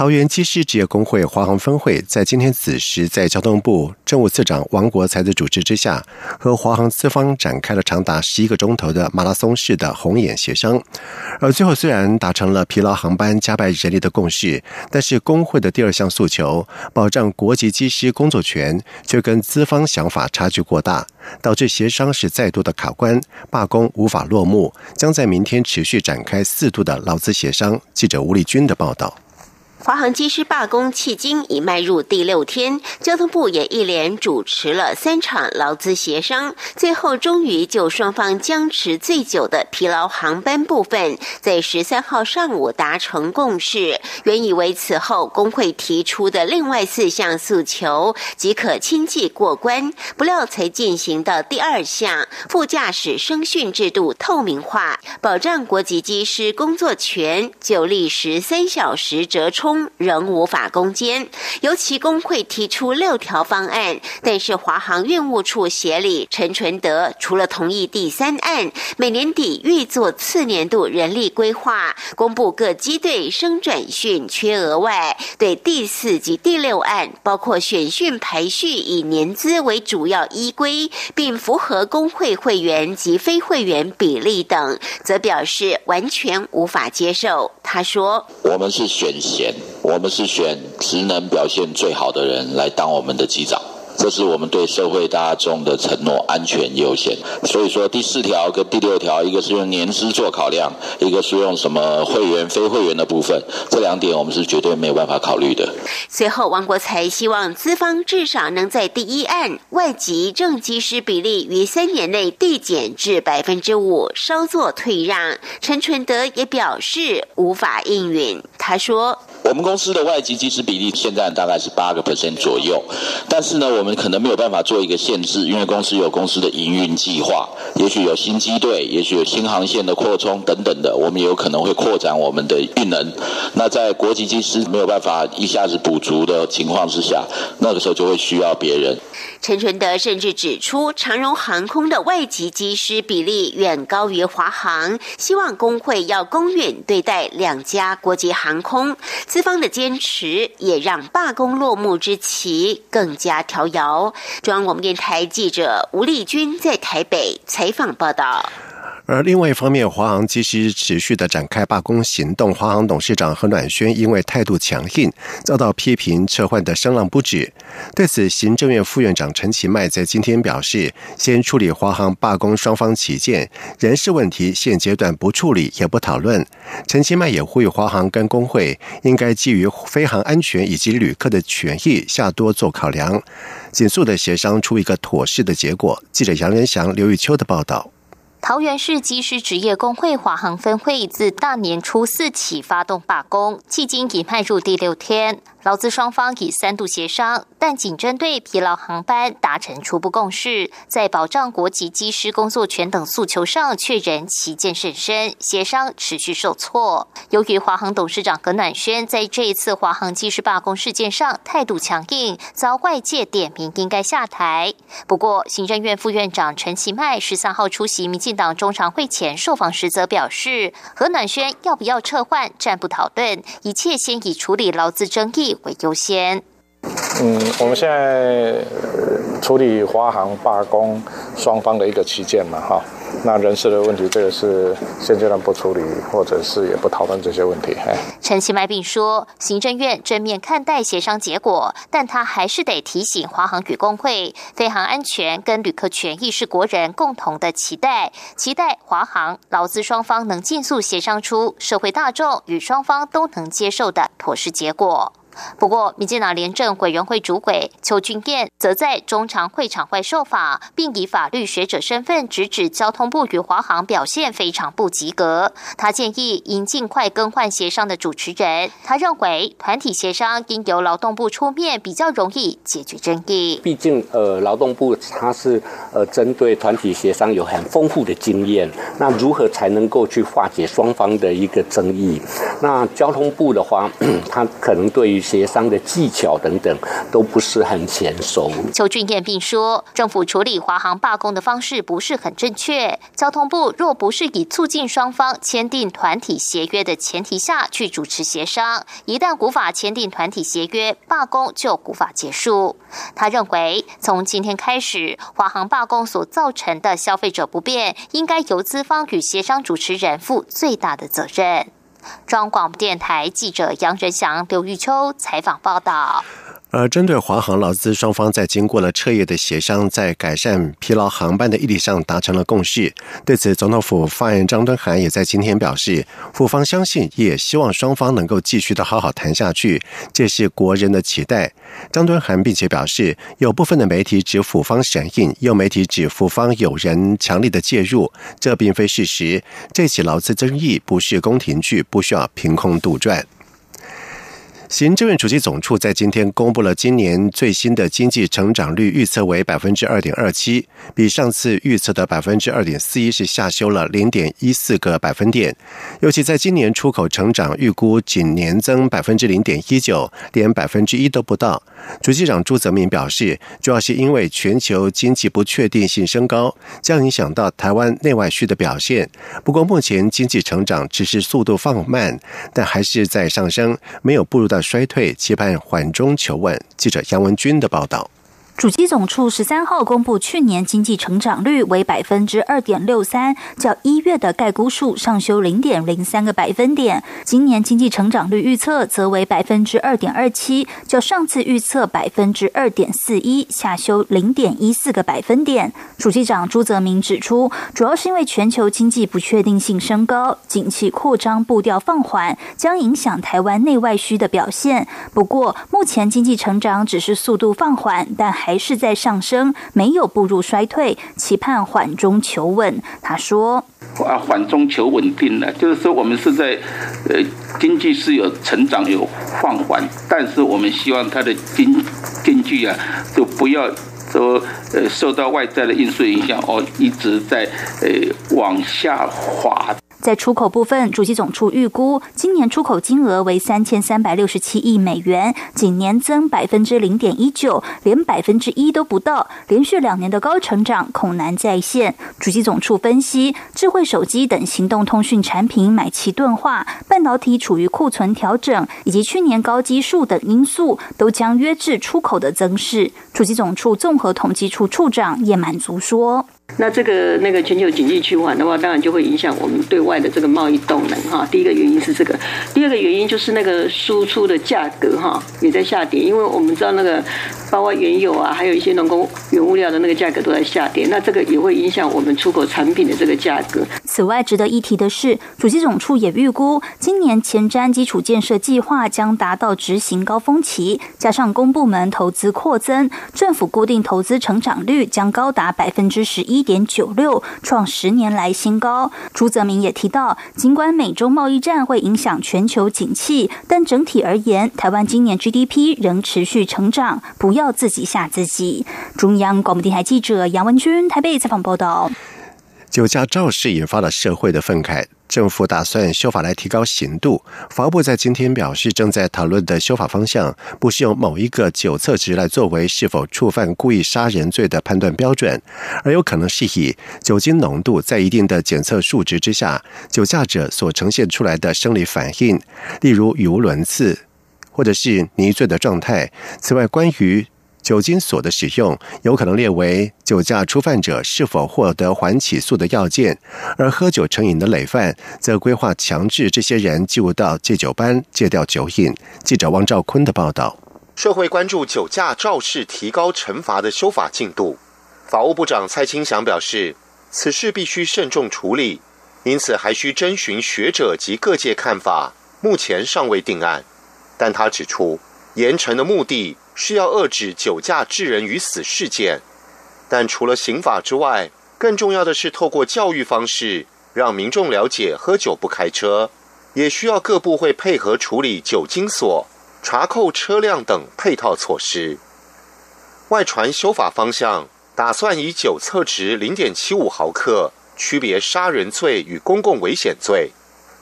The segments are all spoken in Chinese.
桃园机师职业工会华航分会在今天此时，在交通部政务次长王国才的主持之下，和华航资方展开了长达十一个钟头的马拉松式的红眼协商。而最后虽然达成了疲劳航班加班人力的共识，但是工会的第二项诉求保障国籍机师工作权，却跟资方想法差距过大，导致协商是再度的卡关，罢工无法落幕，将在明天持续展开四度的劳资协商。记者吴立军的报道。华航机师罢工迄今已迈入第六天，交通部也一连主持了三场劳资协商，最后终于就双方僵持最久的疲劳航班部分，在十三号上午达成共识。原以为此后工会提出的另外四项诉求即可轻易过关，不料才进行到第二项副驾驶声讯制度透明化，保障国籍机师工作权，就历时三小时折冲。仍无法攻坚，尤其工会提出六条方案，但是华航运务处协理陈纯德除了同意第三案，每年底预做次年度人力规划，公布各机队升转训缺额外，对第四及第六案，包括选训排序以年资为主要依规，并符合工会会员及非会员比例等，则表示完全无法接受。他说：“我们是选贤。”我们是选职能表现最好的人来当我们的机长。这是我们对社会大众的承诺，安全优先。所以说，第四条跟第六条，一个是用年资做考量，一个是用什么会员、非会员的部分，这两点我们是绝对没有办法考虑的。随后，王国才希望资方至少能在第一案外籍正机师比例于三年内递减至百分之五，稍作退让。陈纯德也表示无法应允。他说：“我们公司的外籍机师比例现在大概是八个 percent 左右，但是呢，我们。”可能没有办法做一个限制，因为公司有公司的营运计划，也许有新机队，也许有新航线的扩充等等的，我们也有可能会扩展我们的运能。那在国际机师没有办法一下子补足的情况之下，那个时候就会需要别人。陈纯德甚至指出，长荣航空的外籍机师比例远高于华航，希望工会要公允对待两家国际航空。资方的坚持也让罢工落幕之旗更加调遥。中央广播电台记者吴丽君在台北采访报道。而另外一方面，华航机师持续的展开罢工行动。华航董事长何暖轩因为态度强硬，遭到批评撤换的声浪不止。对此，行政院副院长陈其迈在今天表示，先处理华航罢工双方起见，人事问题现阶段不处理也不讨论。陈其迈也呼吁华航跟工会应该基于飞航安全以及旅客的权益下多做考量，紧速的协商出一个妥适的结果。记者杨仁祥、刘玉秋的报道。桃园市机师职业工会华航分会自大年初四起发动罢工，迄今已迈入第六天。劳资双方已三度协商，但仅针对疲劳航班达成初步共识，在保障国籍机师工作权等诉求上却仍旗舰甚深，协商持续受挫。由于华航董事长何暖轩在这一次华航机师罢工事件上态度强硬，遭外界点名应该下台。不过，行政院副院长陈其迈十三号出席民进党中常会前受访时则表示，何暖轩要不要撤换暂不讨论，一切先以处理劳资争议。为优先。嗯，我们现在处理华航罢工双方的一个旗舰嘛，哈。那人事的问题，这个是现阶段不处理，或者是也不讨论这些问题。陈其迈并说，行政院正面看待协商结果，但他还是得提醒华航与工会，飞航安全跟旅客权益是国人共同的期待，期待华航劳资双方能尽速协商出社会大众与双方都能接受的妥适结果。不过，民进党廉政委员会主委邱俊彦则在中常会场外受访，并以法律学者身份直指交通部与华航表现非常不及格。他建议应尽快更换协商的主持人。他认为，团体协商应由劳动部出面，比较容易解决争议。毕竟，呃，劳动部它是呃针对团体协商有很丰富的经验，那如何才能够去化解双方的一个争议？那交通部的话，他可能对于协商的技巧等等都不是很娴熟。邱俊彦并说，政府处理华航罢工的方式不是很正确。交通部若不是以促进双方签订团体协约的前提下去主持协商，一旦无法签订团体协约，罢工就无法结束。他认为，从今天开始，华航罢工所造成的消费者不便，应该由资方与协商主持人负最大的责任。中央广播电台记者杨仁祥、刘玉秋采访报道。而针对华航劳资双方在经过了彻夜的协商，在改善疲劳航班的议题上达成了共识。对此，总统府发言人张敦涵也在今天表示，府方相信，也希望双方能够继续的好好谈下去，这是国人的期待。张敦涵并且表示，有部分的媒体指府方响应，有媒体指府方有人强力的介入，这并非事实。这起劳资争议不是宫廷剧，不需要凭空杜撰。行政院主席总处在今天公布了今年最新的经济成长率预测为百分之二点二七，比上次预测的百分之二点四一是下修了零点一四个百分点。尤其在今年出口成长预估仅年增百分之零点一九，连百分之一都不到。主席长朱泽民表示，主要是因为全球经济不确定性升高，将影响到台湾内外需的表现。不过目前经济成长只是速度放慢，但还是在上升，没有步入到。衰退，期盼缓中求稳。记者杨文军的报道。主机总处十三号公布，去年经济成长率为百分之二点六三，较一月的概估数上修零点零三个百分点。今年经济成长率预测则为百分之二点二七，较上次预测百分之二点四一下修零点一四个百分点。主机长朱泽明指出，主要是因为全球经济不确定性升高，景气扩张步调放缓，将影响台湾内外需的表现。不过，目前经济成长只是速度放缓，但还还是在上升，没有步入衰退，期盼缓中求稳。他说：“啊，缓中求稳定了，就是说我们是在呃经济是有成长有放缓，但是我们希望它的经经济啊，就不要说呃受到外在的因素影响哦，一直在呃往下滑。”在出口部分，主机总处预估今年出口金额为三千三百六十七亿美元，仅年增百分之零点一九，连百分之一都不到，连续两年的高成长恐难再现。主机总处分析，智慧手机等行动通讯产品买气钝化，半导体处于库存调整，以及去年高基数等因素，都将约制出口的增势。主机总处综合统计处处长叶满足说。那这个那个全球经济趋缓的话，当然就会影响我们对外的这个贸易动能哈。第一个原因是这个，第二个原因就是那个输出的价格哈也在下跌，因为我们知道那个包括原油啊，还有一些农工原物料的那个价格都在下跌，那这个也会影响我们出口产品的这个价格。此外，值得一提的是，主机总处也预估，今年前瞻基础建设计划将达到执行高峰期，加上公部门投资扩增，政府固定投资成长率将高达百分之十一。一点九六，创十年来新高。朱泽明也提到，尽管美洲贸易战会影响全球景气，但整体而言，台湾今年 GDP 仍持续成长。不要自己吓自己。中央广播电台记者杨文君台北采访报道。酒驾肇事引发了社会的愤慨。政府打算修法来提高刑度。法务部在今天表示，正在讨论的修法方向不是用某一个酒测值来作为是否触犯故意杀人罪的判断标准，而有可能是以酒精浓度在一定的检测数值之下，酒驾者所呈现出来的生理反应，例如语无伦次，或者是迷醉的状态。此外，关于酒精锁的使用有可能列为酒驾初犯者是否获得缓起诉的要件，而喝酒成瘾的累犯则规划强制这些人进入到戒酒班戒掉酒瘾。记者汪兆坤的报道。社会关注酒驾肇事提高惩罚的修法进度，法务部长蔡清祥表示，此事必须慎重处理，因此还需征询学者及各界看法，目前尚未定案。但他指出。严惩的目的是要遏制酒驾致人于死事件，但除了刑法之外，更重要的是透过教育方式，让民众了解喝酒不开车，也需要各部会配合处理酒精锁、查扣车辆等配套措施。外传修法方向，打算以酒测值零点七五毫克区别杀人罪与公共危险罪。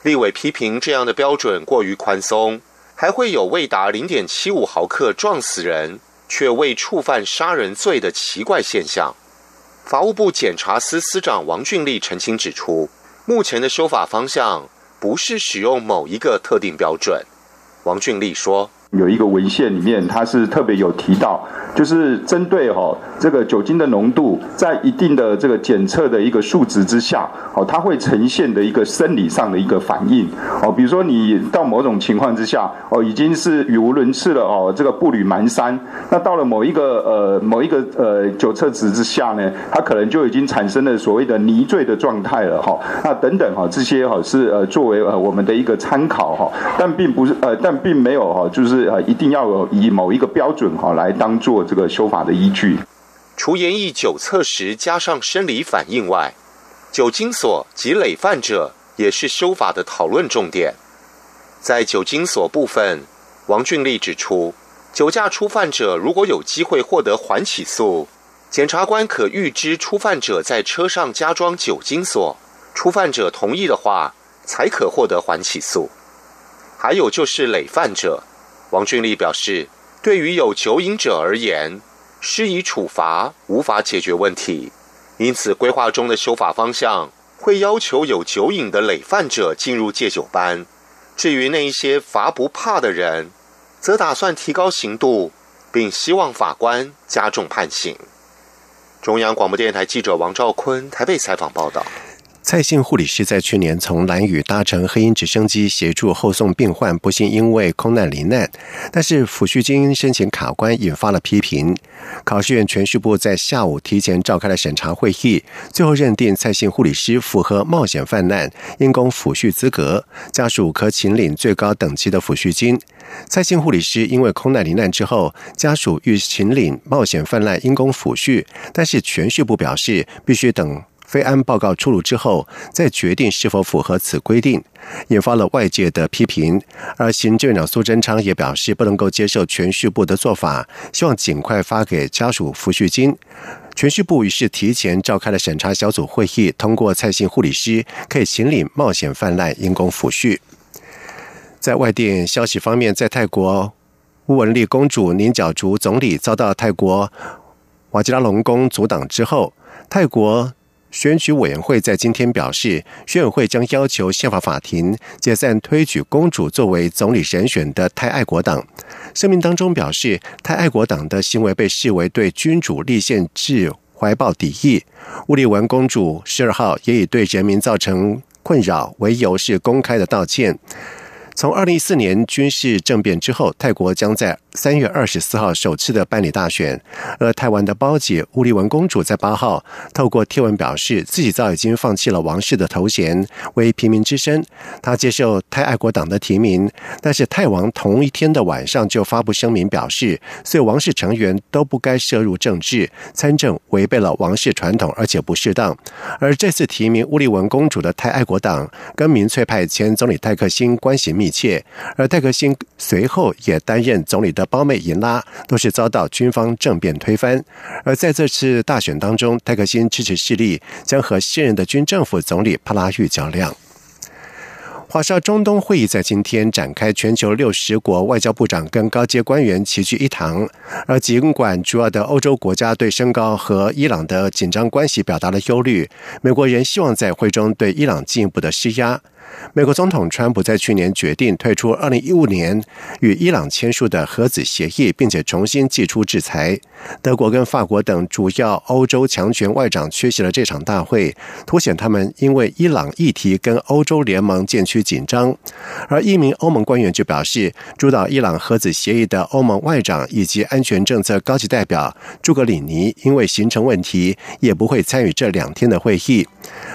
立委批评这样的标准过于宽松。还会有未达零点七五毫克撞死人却未触犯杀人罪的奇怪现象。法务部检察司司长王俊立澄清指出，目前的修法方向不是使用某一个特定标准。王俊立说。有一个文献里面，它是特别有提到，就是针对哈这个酒精的浓度在一定的这个检测的一个数值之下，哦，它会呈现的一个生理上的一个反应，哦，比如说你到某种情况之下，哦，已经是语无伦次了，哦，这个步履蹒跚，那到了某一个呃某一个呃酒测值之下呢，它可能就已经产生了所谓的泥醉的状态了，哈，那等等哈，这些哈是呃作为呃我们的一个参考哈，但并不是呃但并没有哈就是。呃，一定要以某一个标准哈来当做这个修法的依据。除严议酒测时加上生理反应外，酒精锁及累犯者也是修法的讨论重点。在酒精锁部分，王俊立指出，酒驾初犯者如果有机会获得缓起诉，检察官可预知初犯者在车上加装酒精锁，初犯者同意的话，才可获得缓起诉。还有就是累犯者。王俊立表示，对于有酒瘾者而言，施以处罚无法解决问题，因此规划中的修法方向会要求有酒瘾的累犯者进入戒酒班。至于那一些罚不怕的人，则打算提高刑度，并希望法官加重判刑。中央广播电台记者王兆坤台北采访报道。蔡姓护理师在去年从蓝屿搭乘黑鹰直升机协助后送病患，不幸因为空难罹难。但是抚恤金申请卡关，引发了批评。考试院全序部在下午提前召开了审查会议，最后认定蔡姓护理师符合冒险犯难因公抚恤资格，家属可请领最高等级的抚恤金。蔡姓护理师因为空难罹难之后，家属欲请领冒险犯难因公抚恤，但是全序部表示必须等。非安报告出炉之后，再决定是否符合此规定，引发了外界的批评。而行政院长苏贞昌也表示，不能够接受全序部的做法，希望尽快发给家属抚恤金。全序部于是提前召开了审查小组会议，通过蔡姓护理师可以请领冒险泛滥因公抚恤。在外电消息方面，在泰国乌文丽公主宁角竹总理遭到泰国瓦吉拉隆宫阻挡之后，泰国。选举委员会在今天表示，选委会将要求宪法法庭解散推举公主作为总理人选的泰爱国党。声明当中表示，泰爱国党的行为被视为对君主立宪制怀抱敌意。乌利文公主十二号也以对人民造成困扰为由，是公开的道歉。从二零一四年军事政变之后，泰国将在三月二十四号首次的办理大选。而台湾的胞姐乌利文公主在八号透过贴文表示，自己早已经放弃了王室的头衔，为平民之身。她接受泰爱国党的提名，但是泰王同一天的晚上就发布声明表示，所有王室成员都不该涉入政治参政，违背了王室传统，而且不适当。而这次提名乌利文公主的泰爱国党跟民粹派前总理泰克辛关系密。切，而泰克辛随后也担任总理的胞妹银拉都是遭到军方政变推翻。而在这次大选当中，泰克辛支持势力将和现任的军政府总理帕拉育较量。华沙中东会议在今天展开，全球六十国外交部长跟高阶官员齐聚一堂。而尽管主要的欧洲国家对升高和伊朗的紧张关系表达了忧虑，美国仍希望在会中对伊朗进一步的施压。美国总统川普在去年决定退出2015年与伊朗签署的核子协议，并且重新祭出制裁。德国跟法国等主要欧洲强权外长缺席了这场大会，凸显他们因为伊朗议题跟欧洲联盟渐趋紧张。而一名欧盟官员就表示，主导伊朗核子协议的欧盟外长以及安全政策高级代表朱格里尼，因为行程问题，也不会参与这两天的会议。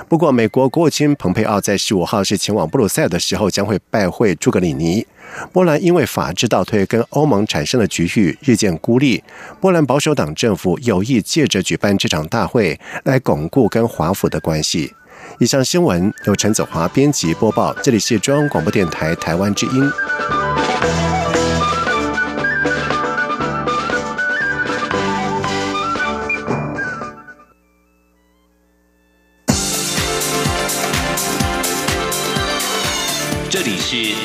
不过，美国国务卿蓬佩奥在十五号是。前往布鲁塞尔的时候将会拜会朱格里尼。波兰因为法治倒退跟欧盟产生的局域日渐孤立，波兰保守党政府有意借着举办这场大会来巩固跟华府的关系。以上新闻由陈子华编辑播报，这里是中央广播电台台湾之音。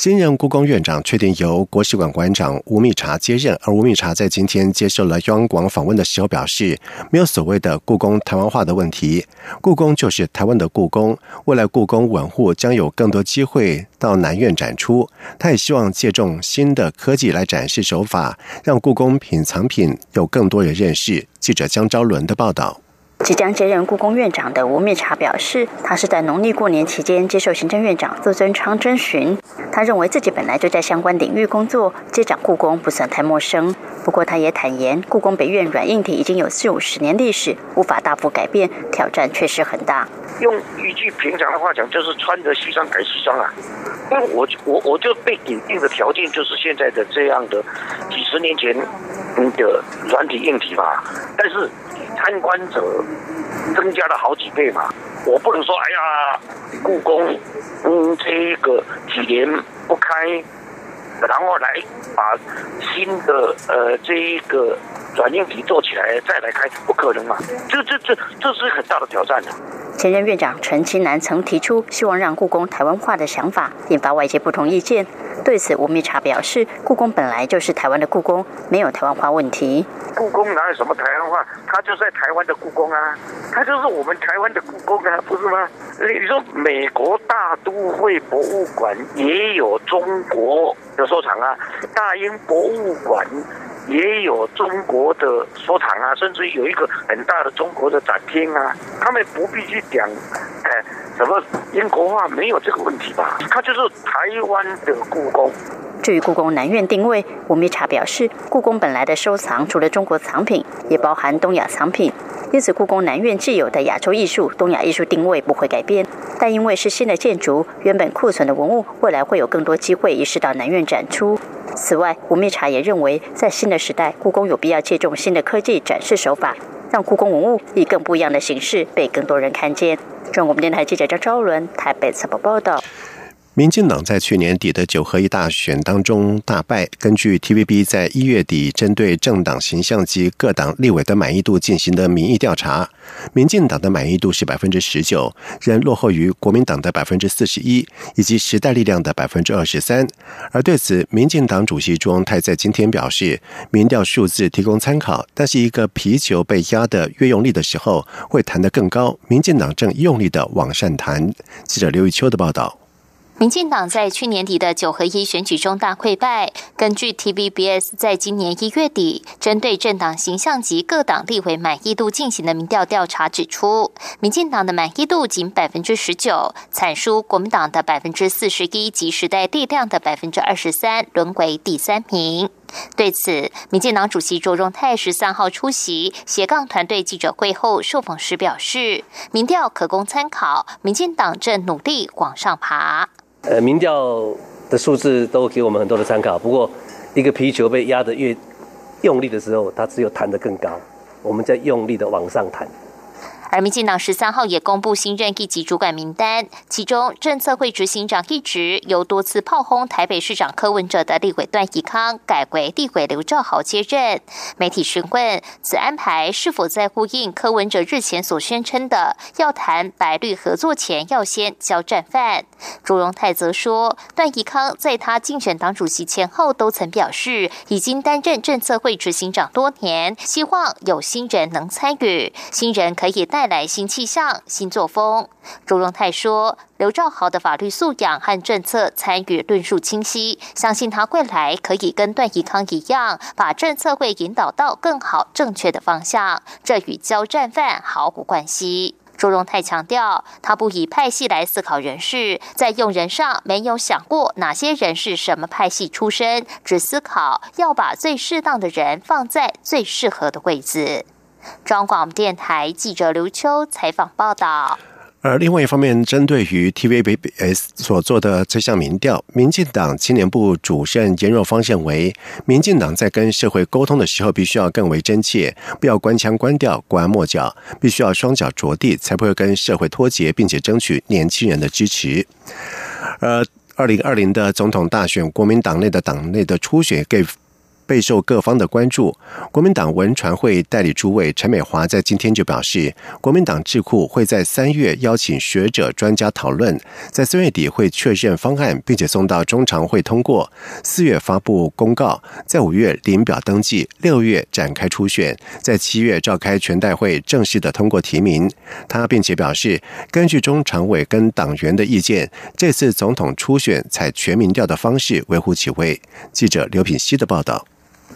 新任故宫院长确定由国史馆馆长吴密察接任，而吴密察在今天接受了央广访问的时候表示，没有所谓的故宫台湾化的问题，故宫就是台湾的故宫，未来故宫文物将有更多机会到南院展出。他也希望借重新的科技来展示手法，让故宫品藏品有更多人认识。记者江昭伦的报道。即将接任故宫院长的吴灭茶表示，他是在农历过年期间接受行政院长邹尊昌征询。他认为自己本来就在相关领域工作，接掌故宫不算太陌生。不过，他也坦言，故宫北院软硬体已经有四五十年历史，无法大幅改变，挑战确实很大。用一句平常的话讲，就是穿着西装改西装啊。因为我我我就被给定的条件就是现在的这样的几十年前的软体硬体吧，但是。参观者增加了好几倍嘛，我不能说哎呀，故宫嗯这个几年不开，然后来把新的呃这一个软硬体做起来再来开，不可能嘛，这这这这是很大的挑战的。前任院长陈其南曾提出希望让故宫台湾化的想法，引发外界不同意见。对此，吴密察表示，故宫本来就是台湾的故宫，没有台湾化问题。故宫哪有什么台湾化？它就在台湾的故宫啊，它就是我们台湾的故宫啊，不是吗？你说美国大都会博物馆也有中国的收藏啊，大英博物馆也有中国的收藏啊，甚至有一个很大的中国的展厅啊，他们不必去讲，哎。什么英国化没有这个问题吧？它就是台湾的故宫。至于故宫南院定位，吴密察表示，故宫本来的收藏除了中国藏品，也包含东亚藏品，因此故宫南院既有的亚洲艺术、东亚艺术定位不会改变。但因为是新的建筑，原本库存的文物未来会有更多机会移师到南院展出。此外，吴密察也认为，在新的时代，故宫有必要借重新的科技展示手法，让故宫文物以更不一样的形式被更多人看见。中国电台记者张昭伦台北采报报道。民进党在去年底的九合一大选当中大败。根据 TVB 在一月底针对政党形象及各党立委的满意度进行的民意调查，民进党的满意度是百分之十九，仍落后于国民党的百分之四十一，以及时代力量的百分之二十三。而对此，民进党主席朱荣泰在今天表示，民调数字提供参考，但是一个皮球被压得越用力的时候，会弹得更高。民进党正用力的往上弹。记者刘玉秋的报道。民进党在去年底的九合一选举中大溃败。根据 TVBS 在今年一月底针对政党形象及各党立委满意度进行的民调调查指出，民进党的满意度仅百分之十九，惨输国民党的百分之四十一及时代力量的百分之二十三，沦为第三名。对此，民进党主席卓荣泰十三号出席斜杠团队记者会后受访时表示，民调可供参考，民进党正努力往上爬。呃，民调的数字都给我们很多的参考。不过，一个皮球被压得越用力的时候，它只有弹得更高。我们在用力的往上弹。而民进党十三号也公布新任一级主管名单，其中政策会执行长一职由多次炮轰台北市长柯文哲的立委段宜康改为立委刘兆豪接任。媒体询问此安排是否在呼应柯文哲日前所宣称的要谈白绿合作前要先交战犯？朱荣泰则说，段宜康在他竞选党主席前后都曾表示，已经担任政策会执行长多年，希望有新人能参与，新人可以带。带来新气象、新作风。朱荣泰说：“刘兆豪的法律素养和政策参与论述清晰，相信他未来可以跟段宜康一样，把政策会引导到更好、正确的方向。这与交战犯毫无关系。”朱荣泰强调，他不以派系来思考人事，在用人上没有想过哪些人是什么派系出身，只思考要把最适当的人放在最适合的位置。中广电台记者刘秋采访报道。而另外一方面，针对于 TVBS 所做的这项民调，民进党青年部主任严若芳认为，民进党在跟社会沟通的时候，必须要更为真切，不要官腔官调、拐弯抹角，必须要双脚着地，才不会跟社会脱节，并且争取年轻人的支持。而二零二零的总统大选，国民党内的党内的初选给。备受各方的关注。国民党文传会代理主委陈美华在今天就表示，国民党智库会在三月邀请学者专家讨论，在三月底会确认方案，并且送到中常会通过，四月发布公告，在五月领表登记，六月展开初选，在七月召开全代会正式的通过提名。他并且表示，根据中常委跟党员的意见，这次总统初选采全民调的方式，微乎其微。记者刘品希的报道。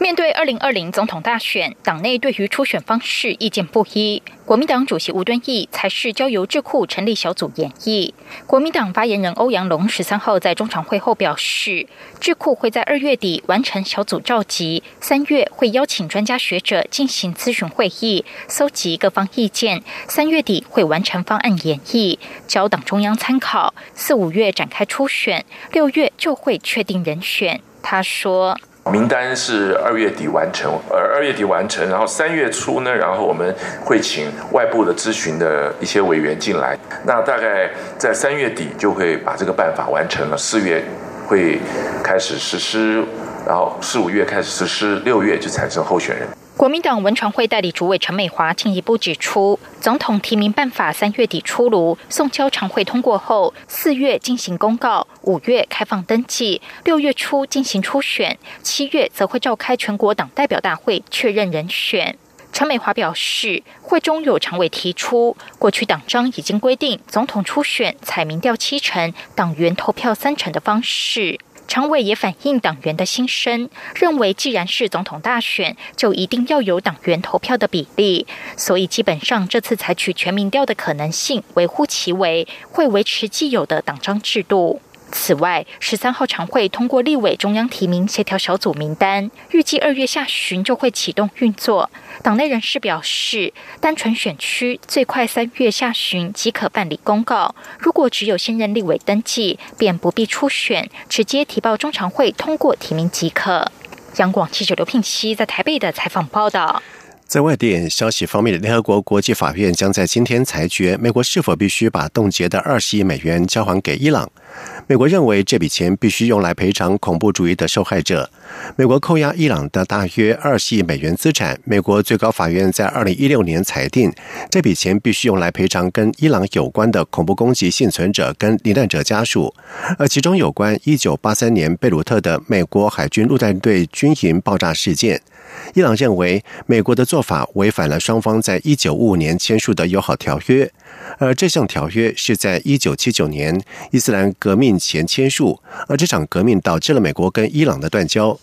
面对二零二零总统大选，党内对于初选方式意见不一。国民党主席吴敦义才是交由智库成立小组演绎。国民党发言人欧阳龙十三号在中常会后表示，智库会在二月底完成小组召集，三月会邀请专家学者进行咨询会议，搜集各方意见，三月底会完成方案演绎，交党中央参考，四五月展开初选，六月就会确定人选。他说。名单是二月底完成，呃二月底完成，然后三月初呢，然后我们会请外部的咨询的一些委员进来，那大概在三月底就会把这个办法完成了，四月会开始实施，然后四五月开始实施，六月就产生候选人。国民党文传会代理主委陈美华进一步指出，总统提名办法三月底出炉，送交常会通过后，四月进行公告，五月开放登记，六月初进行初选，七月则会召开全国党代表大会确认人选。陈美华表示，会中有常委提出，过去党章已经规定，总统初选采民调七成，党员投票三成的方式。常委也反映党员的心声，认为既然是总统大选，就一定要有党员投票的比例，所以基本上这次采取全民调的可能性微乎其微，会维持既有的党章制度。此外，十三号常会通过立委中央提名协调小组名单，预计二月下旬就会启动运作。党内人士表示，单纯选区最快三月下旬即可办理公告。如果只有现任立委登记，便不必初选，直接提报中常会通过提名即可。央广记者刘聘熙在台北的采访报道。在外电消息方面，联合国国际法院将在今天裁决，美国是否必须把冻结的二十亿美元交还给伊朗。美国认为这笔钱必须用来赔偿恐怖主义的受害者。美国扣押伊朗的大约二十亿美元资产。美国最高法院在二零一六年裁定，这笔钱必须用来赔偿跟伊朗有关的恐怖攻击幸存者跟罹难者家属，而其中有关一九八三年贝鲁特的美国海军陆战队军营爆炸事件。伊朗认为美国的做法违反了双方在一九五五年签署的友好条约，而这项条约是在一九七九年伊斯兰革命前签署，而这场革命导致了美国跟伊朗的断交。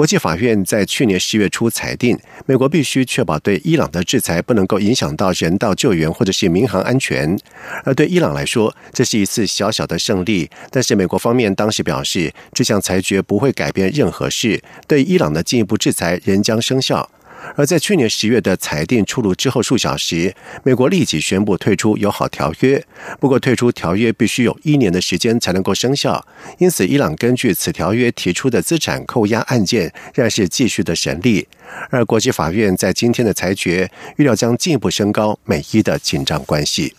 国际法院在去年十月初裁定，美国必须确保对伊朗的制裁不能够影响到人道救援或者是民航安全。而对伊朗来说，这是一次小小的胜利。但是美国方面当时表示，这项裁决不会改变任何事，对伊朗的进一步制裁仍将生效。而在去年十月的裁定出炉之后数小时，美国立即宣布退出友好条约。不过，退出条约必须有一年的时间才能够生效，因此伊朗根据此条约提出的资产扣押案件仍是继续的审理。而国际法院在今天的裁决，预料将进一步升高美伊的紧张关系。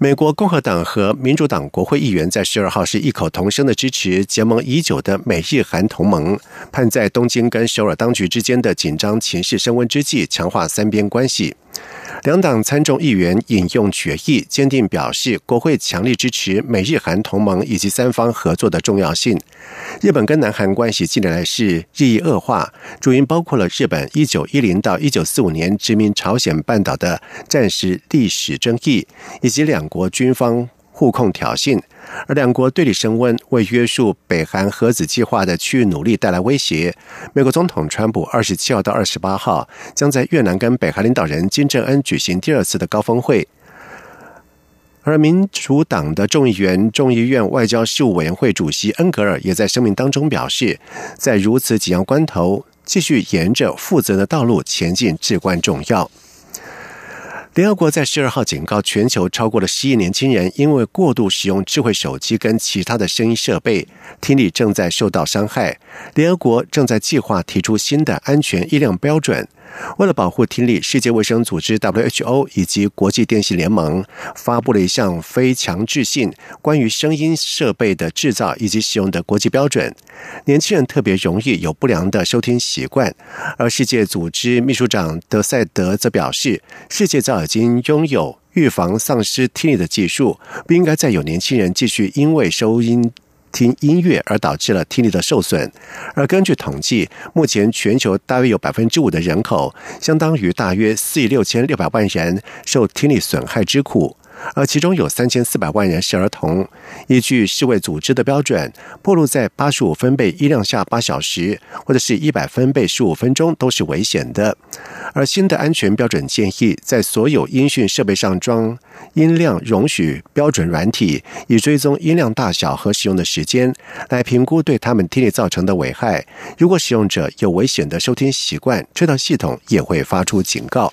美国共和党和民主党国会议员在十二号是异口同声的支持结盟已久的美日韩同盟，盼在东京跟首尔当局之间的紧张情势升温之际，强化三边关系。两党参众议员引用决议，坚定表示国会强力支持美日韩同盟以及三方合作的重要性。日本跟南韩关系近年来是日益恶化，主因包括了日本一九一零到一九四五年殖民朝鲜半岛的战时历史争议，以及两国军方。互控挑衅，而两国对立升温，为约束北韩核子计划的区域努力带来威胁。美国总统川普二十七号到二十八号将在越南跟北韩领导人金正恩举行第二次的高峰会。而民主党的众议员众议院外交事务委员会主席恩格尔也在声明当中表示，在如此紧要关头，继续沿着负责的道路前进至关重要。联合国在十二号警告，全球超过了十亿年轻人因为过度使用智慧手机跟其他的声音设备，听力正在受到伤害。联合国正在计划提出新的安全音量标准。为了保护听力，世界卫生组织 （WHO） 以及国际电信联盟发布了一项非强制性关于声音设备的制造以及使用的国际标准。年轻人特别容易有不良的收听习惯，而世界组织秘书长德塞德则表示，世界早已经拥有预防丧失听力的技术，不应该再有年轻人继续因为收音。听音乐而导致了听力的受损，而根据统计，目前全球大约有百分之五的人口，相当于大约四亿六千六百万人受听力损害之苦。而其中有三千四百万人是儿童。依据世卫组织的标准，暴露在八十五分贝音量下八小时，或者是一百分贝十五分钟都是危险的。而新的安全标准建议，在所有音讯设备上装音量容许标准软体，以追踪音量大小和使用的时间，来评估对他们听力造成的危害。如果使用者有危险的收听习惯，这套系统也会发出警告。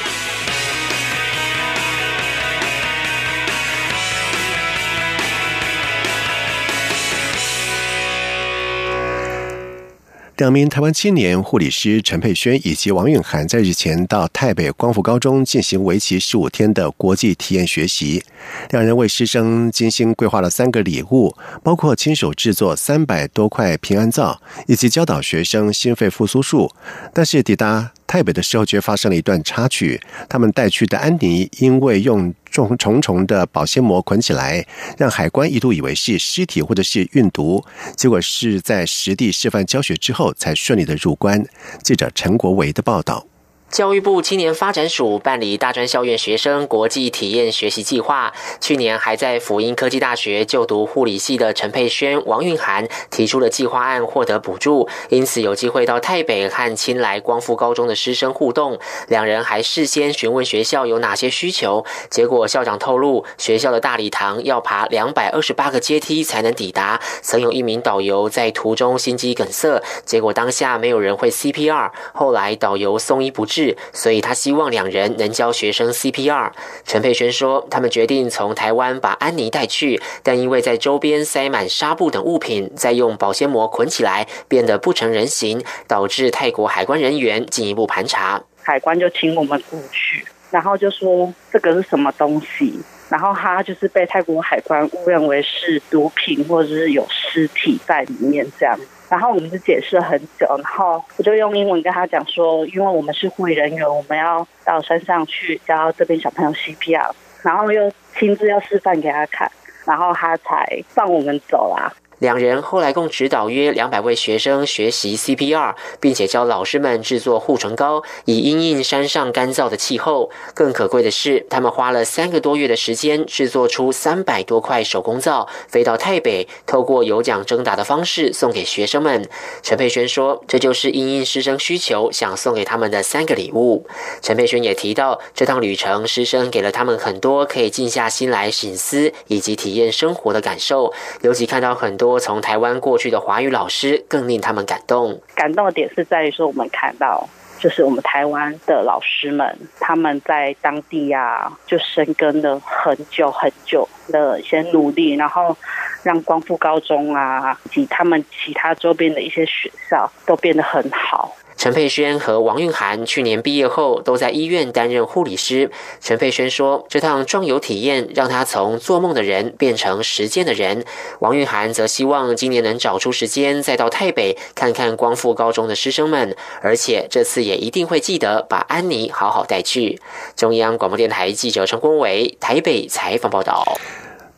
两名台湾青年护理师陈佩轩以及王韵涵在日前到台北光复高中进行为期十五天的国际体验学习。两人为师生精心规划了三个礼物，包括亲手制作三百多块平安皂，以及教导学生心肺复苏术。但是抵达台北的时候，却发生了一段插曲。他们带去的安妮因为用重重重的保鲜膜捆起来，让海关一度以为是尸体或者是运毒，结果是在实地示范教学之后才顺利的入关。记者陈国维的报道。教育部青年发展署办理大专校院学生国际体验学习计划。去年还在辅英科技大学就读护理系的陈佩轩、王韵涵提出了计划案，获得补助，因此有机会到台北和亲来光复高中的师生互动。两人还事先询问学校有哪些需求，结果校长透露，学校的大礼堂要爬两百二十八个阶梯才能抵达。曾有一名导游在途中心肌梗塞，结果当下没有人会 CPR，后来导游送医不治。所以他希望两人能教学生 CPR。陈佩轩说，他们决定从台湾把安妮带去，但因为在周边塞满纱布等物品，再用保鲜膜捆起来，变得不成人形，导致泰国海关人员进一步盘查。海关就请我们过去，然后就说这个是什么东西，然后他就是被泰国海关误认为是毒品，或者是有尸体在里面这样。然后我们就解释了很久，然后我就用英文跟他讲说，因为我们是护理人员，我们要到山上去教这边小朋友 CPR，然后又亲自要示范给他看，然后他才放我们走啦。两人后来共指导约两百位学生学习 CPR，并且教老师们制作护唇膏，以因应山上干燥的气候。更可贵的是，他们花了三个多月的时间制作出三百多块手工皂，飞到台北，透过有奖征答的方式送给学生们。陈佩轩说：“这就是因应师生需求，想送给他们的三个礼物。”陈佩轩也提到，这趟旅程师生给了他们很多可以静下心来醒思以及体验生活的感受，尤其看到很多。从台湾过去的华语老师更令他们感动。感动的点是在于说，我们看到就是我们台湾的老师们，他们在当地啊，就深耕了很久很久的一些努力，然后让光复高中啊，以及他们其他周边的一些学校都变得很好。陈佩轩和王韵涵去年毕业后都在医院担任护理师。陈佩轩说：“这趟壮游体验让他从做梦的人变成实践的人。”王韵涵则希望今年能找出时间再到台北看看光复高中的师生们，而且这次也一定会记得把安妮好好带去。中央广播电台记者陈光伟台北采访报道。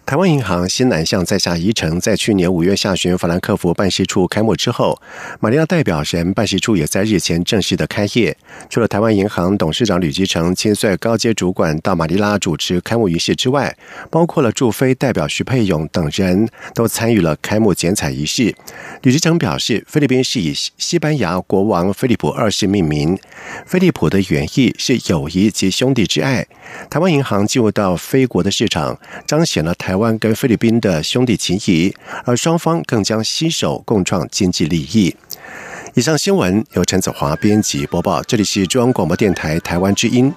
台湾银行新南向在下移程在去年五月下旬法兰克福办事处开幕之后，马尼拉代表人办事处也在日前正式的开业。除了台湾银行董事长吕吉成亲率高阶主管到马尼拉主持开幕仪式之外，包括了驻菲代表徐佩勇等人都参与了开幕剪彩仪式。吕吉成表示，菲律宾是以西班牙国王菲利普二世命名，菲利普的原意是友谊及兄弟之爱。台湾银行进入到菲国的市场，彰显了台。台湾跟菲律宾的兄弟情谊，而双方更将携手共创经济利益。以上新闻由陈子华编辑播报，这里是中央广播电台台湾之音。